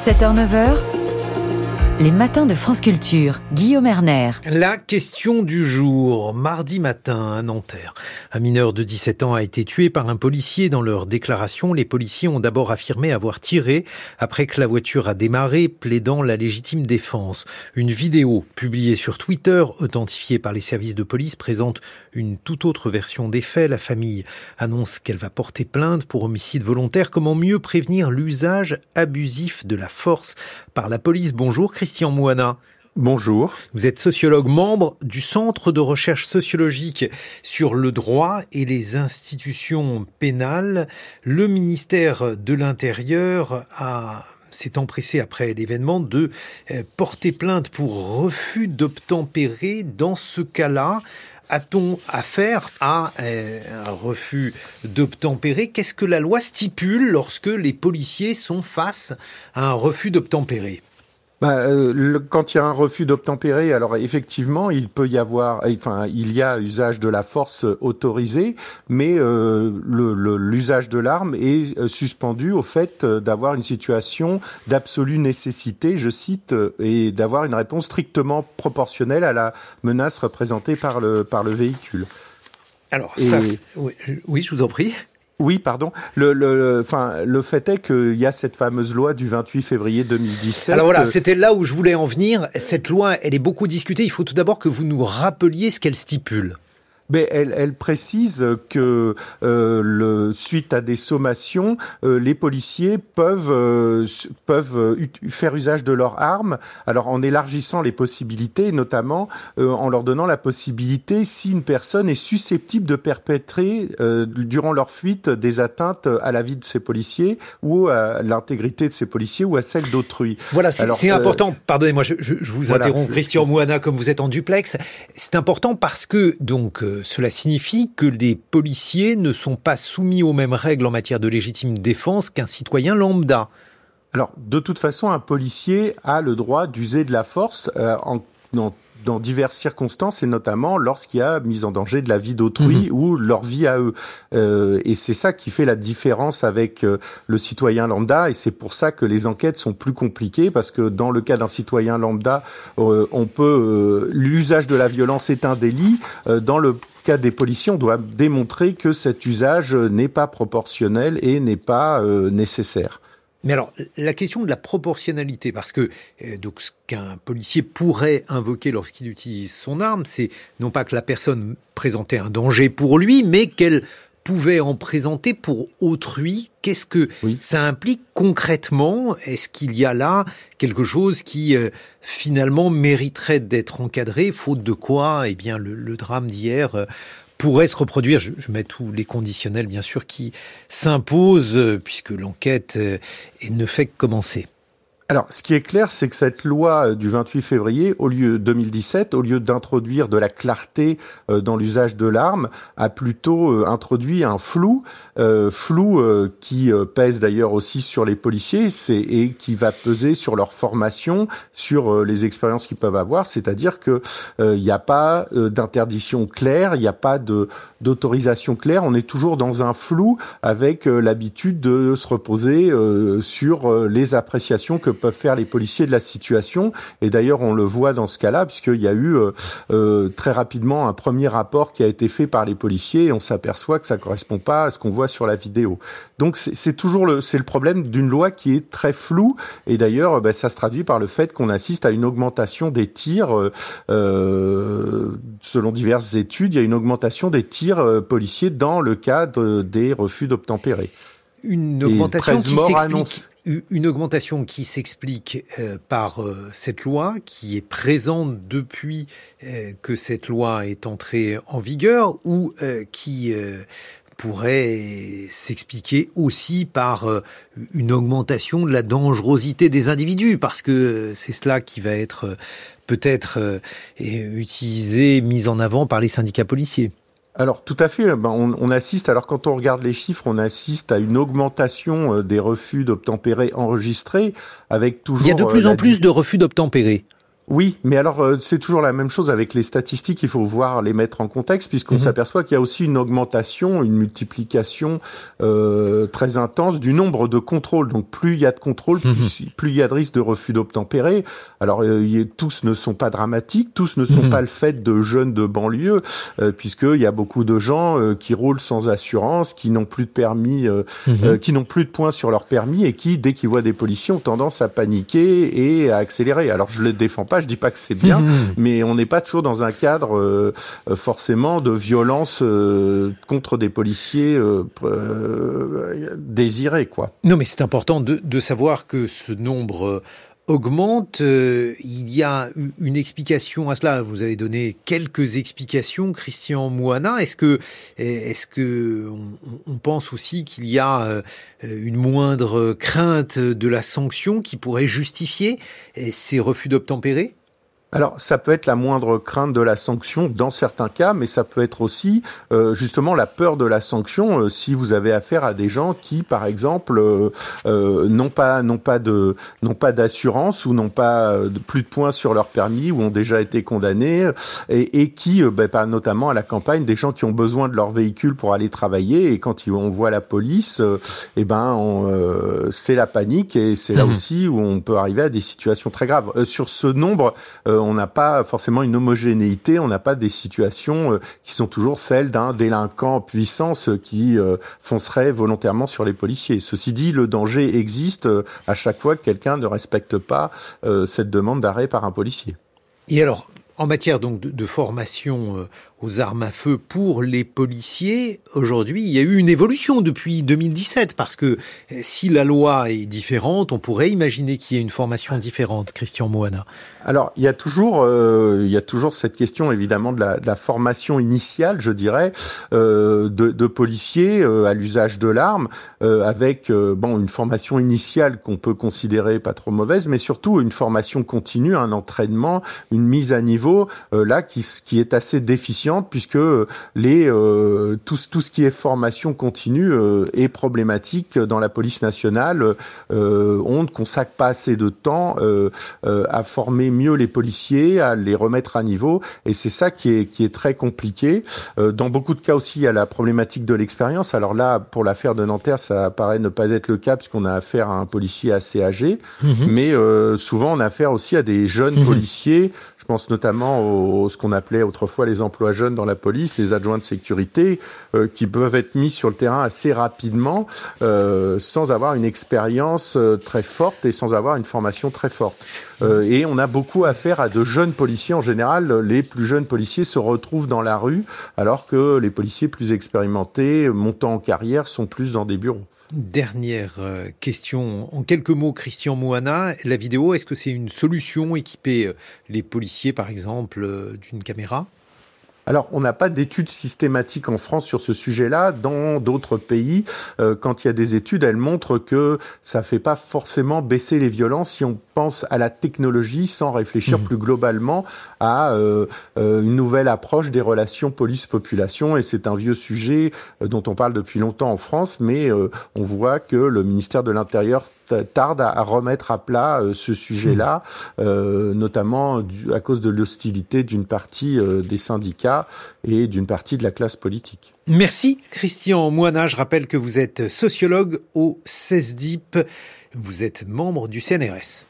7h-9h, les matins de France Culture, Guillaume Erner. La question du jour, mardi matin à Nanterre. Un mineur de 17 ans a été tué par un policier. Dans leur déclaration, les policiers ont d'abord affirmé avoir tiré après que la voiture a démarré, plaidant la légitime défense. Une vidéo publiée sur Twitter, authentifiée par les services de police, présente une toute autre version des faits. La famille annonce qu'elle va porter plainte pour homicide volontaire. Comment mieux prévenir l'usage abusif de la force par la police? Bonjour Christian. Christian Mouana. Bonjour. Vous êtes sociologue, membre du Centre de recherche sociologique sur le droit et les institutions pénales. Le ministère de l'Intérieur a s'est empressé après l'événement de euh, porter plainte pour refus d'obtempérer. Dans ce cas-là, a-t-on affaire à euh, un refus d'obtempérer? Qu'est-ce que la loi stipule lorsque les policiers sont face à un refus d'obtempérer? Bah, euh, quand il y a un refus d'obtempérer, alors effectivement, il peut y avoir, enfin, il y a usage de la force autorisé, mais euh, l'usage le, de l'arme est euh, suspendu au fait euh, d'avoir une situation d'absolue nécessité, je cite, et d'avoir une réponse strictement proportionnelle à la menace représentée par le par le véhicule. Alors, ça, oui, oui, je vous en prie. Oui, pardon. Le, fait est qu'il y a cette fameuse loi du 28 février 2017. Alors voilà, c'était là où je voulais en venir. Cette loi, elle est beaucoup discutée. Il faut tout d'abord que vous nous rappeliez ce qu'elle stipule mais elle, elle précise que euh, le, suite à des sommations, euh, les policiers peuvent euh, peuvent faire usage de leurs armes. Alors en élargissant les possibilités, notamment en leur donnant la possibilité, si une personne est susceptible de perpétrer durant leur fuite des atteintes à la vie de ces policiers ou à l'intégrité de ces policiers ou à celle d'autrui. Voilà, c'est important. Pardonnez-moi, je, je, vous interromps, Christian Mouana, comme vous êtes en duplex. C'est important parce que donc cela signifie que les policiers ne sont pas soumis aux mêmes règles en matière de légitime défense qu'un citoyen lambda. Alors, de toute façon, un policier a le droit d'user de la force euh, en, en dans diverses circonstances et notamment lorsqu'il y a mise en danger de la vie d'autrui mhm. ou leur vie à eux. Euh, et c'est ça qui fait la différence avec euh, le citoyen lambda et c'est pour ça que les enquêtes sont plus compliquées parce que dans le cas d'un citoyen lambda, euh, on peut euh, l'usage de la violence est un délit. dans le cas des policiers, on doit démontrer que cet usage n'est pas proportionnel et n'est pas nécessaire. Mais alors, la question de la proportionnalité, parce que euh, donc ce qu'un policier pourrait invoquer lorsqu'il utilise son arme, c'est non pas que la personne présentait un danger pour lui, mais qu'elle pouvait en présenter pour autrui. Qu'est-ce que ça implique concrètement? Est-ce qu'il y a là quelque chose qui euh, finalement mériterait d'être encadré, faute de quoi Eh bien, le, le drame d'hier euh, pourrait se reproduire. Je, mets tous les conditionnels, bien sûr, qui s'imposent, euh, puisque l'enquête euh, ne fait que commencer. Alors, ce qui est clair, c'est que cette loi euh, du 28 février, au lieu 2017, au lieu d'introduire de la clarté euh, dans l'usage de l'arme, a plutôt euh, introduit un flou, flou qui pèse d'ailleurs aussi sur les policiers, et qui va peser sur leur formation, sur les expériences qu'ils peuvent avoir. C'est-à-dire que il n'y a pas d'interdiction claire, il n'y a pas de d'autorisation claire. On est toujours dans un flou avec l'habitude de se reposer sur les appréciations que peuvent faire les policiers de la situation. Et d'ailleurs, on le voit dans ce cas-là, puisqu'il y a eu euh, euh, très rapidement un premier rapport qui a été fait par les policiers et on s'aperçoit que ça correspond pas à ce qu'on voit sur la vidéo. Donc c'est toujours le, c'est le problème d'une loi qui est très floue. Et d'ailleurs, ben, ça se traduit par le fait qu'on assiste à une augmentation des tirs. Euh, selon diverses études, il y a une augmentation des tirs euh, policiers dans le cadre des refus d'obtempérer. Une augmentation qui s'explique une augmentation qui s'explique euh, par euh, cette loi, qui est présente depuis euh, que cette loi est entrée en vigueur, ou qui pourrait s'expliquer aussi par une augmentation de la dangerosité des individus, parce que c'est cela qui va être peut-être utilisé, mis en avant par les syndicats policiers. Alors tout à fait, ben, on, assiste, alors quand on regarde les chiffres, on assiste à une augmentation euh, des refus d'obtempérer enregistrés, avec toujours... Il y a de plus euh, en plus de refus d'obtempérer. Oui, mais alors euh, c'est toujours la même chose avec les statistiques. Il faut voir les mettre en contexte puisqu'on mhm. s'aperçoit qu'il y a aussi une augmentation, une multiplication euh, très intense du nombre de contrôles. Donc plus il y a de contrôles, plus, mhm. il y a de risques de refus d'obtempérer. Alors euh, tous ne sont pas dramatiques, tous ne sont mhm. pas le fait de jeunes de banlieue, euh, puisqu'il y a beaucoup de gens euh, qui roulent sans assurance, qui n'ont plus de permis, qui n'ont plus de points sur leur permis et qui, dès qu'ils voient des policiers, ont tendance à paniquer et à accélérer. Alors je les défends pas je dis pas que c'est bien, mmh. mais on n'est pas toujours dans un cadre euh, forcément de violence euh, contre des policiers euh, désirés, quoi. Non, mais c'est important de, de, savoir que ce nombre augmente. il y a une explication à cela. Vous avez donné quelques explications, Christian Moana. Est-ce que, est-ce que on, pense aussi qu'il y a une moindre crainte de la sanction qui pourrait justifier ces refus d'obtempérer? Alors, ça peut être la moindre crainte de la sanction dans certains cas, mais ça peut être aussi euh, justement la peur de la sanction euh, si vous avez affaire à des gens qui, par exemple, euh, n'ont pas n'ont pas de n'ont pas d'assurance ou n'ont pas de, plus de points sur leur permis ou ont déjà été condamnés et, et qui, ben, notamment à la campagne, des gens qui ont besoin de leur véhicule pour aller travailler et quand on voit la police, eh ben c'est la panique et c'est là mmh. aussi où on peut arriver à des situations très graves. sur ce nombre on n'a pas forcément une homogénéité, on n'a pas des situations euh, qui sont toujours celles d'un délinquant en puissance qui euh, foncerait volontairement sur les policiers. Ceci dit, le danger existe euh, à chaque fois que quelqu'un ne respecte pas cette demande d'arrêt par un policier. Et alors, en matière donc de, formation euh, aux armes à feu pour les policiers, aujourd'hui, il y a eu une évolution depuis 2017 parce que euh, si la loi est différente, on pourrait imaginer qu'il y ait une formation différente. Christian Moana. Alors, il y a toujours, euh, il y a toujours cette question évidemment de la, formation initiale, je dirais, de, policiers à l'usage de l'arme, avec bon une formation initiale qu'on peut considérer pas trop mauvaise, mais surtout une formation continue, un entraînement, une mise à niveau euh, là qui, qui est assez déficiente puisque les euh, tout, tout ce qui est formation continue euh, est problématique dans la police nationale. on ne consacre pas assez de temps à former mieux les policiers, à les remettre à niveau, et c'est ça qui est qui est très compliqué. dans beaucoup de cas aussi, il y a la problématique de l'expérience. Alors là, pour l'affaire de Nanterre, ça paraît ne pas être le cas puisqu'on a affaire à un policier assez âgé, mhm. mais souvent on a affaire aussi à des jeunes mhm. policiers. Je pense notamment au ce qu'on appelait autrefois les emplois jeunes dans la police, les adjoints de sécurité, euh, qui peuvent être mis sur le terrain assez rapidement, euh, sans avoir une expérience euh, très forte et sans avoir une formation très forte. Et on a beaucoup affaire à de jeunes policiers. En général, les plus jeunes policiers se retrouvent dans la rue, alors que les policiers plus expérimentés, montant en carrière, sont plus dans des bureaux. Dernière question, en quelques mots, Christian Moana, la vidéo, est-ce que c'est une solution équiper les policiers, par exemple, d'une caméra? Alors, on n'a pas d'études systématiques en France sur ce sujet-là. Dans d'autres pays, euh, quand il y a des études, elles montrent que ça fait pas forcément baisser les violences si on pense à la technologie sans réfléchir mmh. plus globalement à euh, euh, une nouvelle approche des relations police-population. Et c'est un vieux sujet dont on parle depuis longtemps en France, mais on voit que le ministère de l'Intérieur tarde à, remettre à plat ce sujet-là, notamment à cause de l'hostilité d'une partie des syndicats et d'une partie de la classe politique. Merci Christian Moina. Je rappelle que vous êtes sociologue au CESDIP. Vous êtes membre du CNRS.